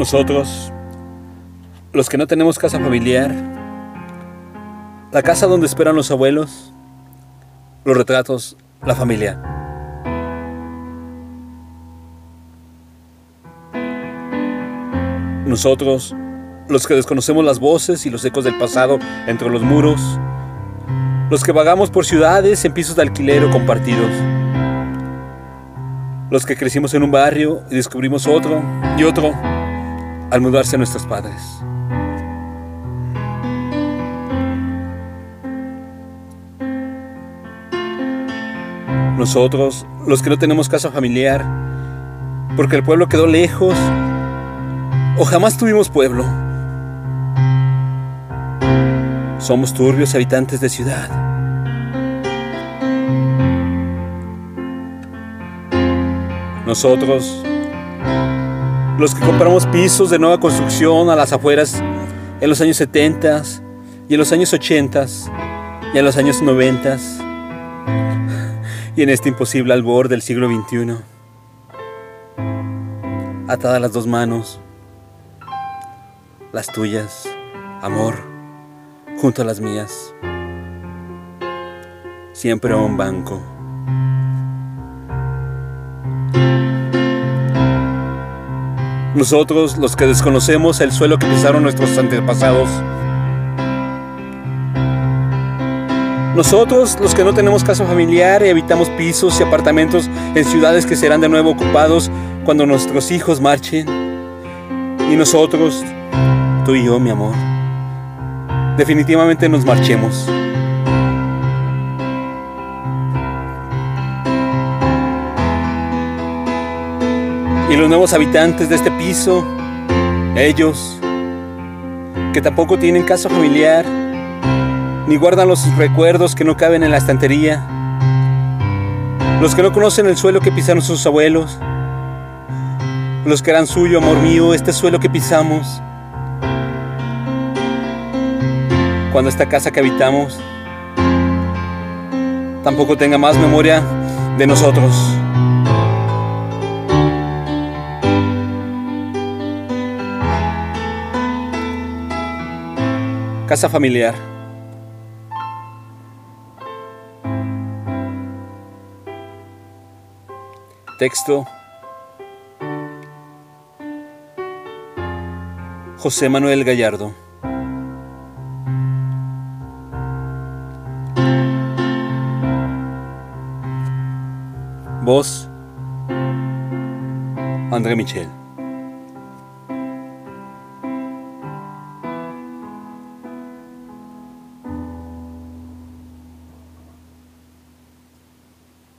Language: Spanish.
Nosotros, los que no tenemos casa familiar, la casa donde esperan los abuelos, los retratos, la familia. Nosotros, los que desconocemos las voces y los ecos del pasado entre los muros, los que vagamos por ciudades en pisos de alquiler o compartidos, los que crecimos en un barrio y descubrimos otro y otro al mudarse nuestros padres. Nosotros, los que no tenemos casa familiar, porque el pueblo quedó lejos o jamás tuvimos pueblo. Somos turbios habitantes de ciudad. Nosotros, los que compramos pisos de nueva construcción a las afueras en los años 70 y en los años 80 y en los años 90 y en este imposible albor del siglo XXI. Atadas las dos manos, las tuyas, amor, junto a las mías, siempre a un banco. Nosotros, los que desconocemos el suelo que pisaron nuestros antepasados. Nosotros, los que no tenemos casa familiar y habitamos pisos y apartamentos en ciudades que serán de nuevo ocupados cuando nuestros hijos marchen. Y nosotros, tú y yo, mi amor, definitivamente nos marchemos. Y los nuevos habitantes de este piso, ellos, que tampoco tienen casa familiar, ni guardan los recuerdos que no caben en la estantería, los que no conocen el suelo que pisaron sus abuelos, los que eran suyo, amor mío, este suelo que pisamos, cuando esta casa que habitamos tampoco tenga más memoria de nosotros. Casa familiar. Texto. José Manuel Gallardo. Voz. André Michel.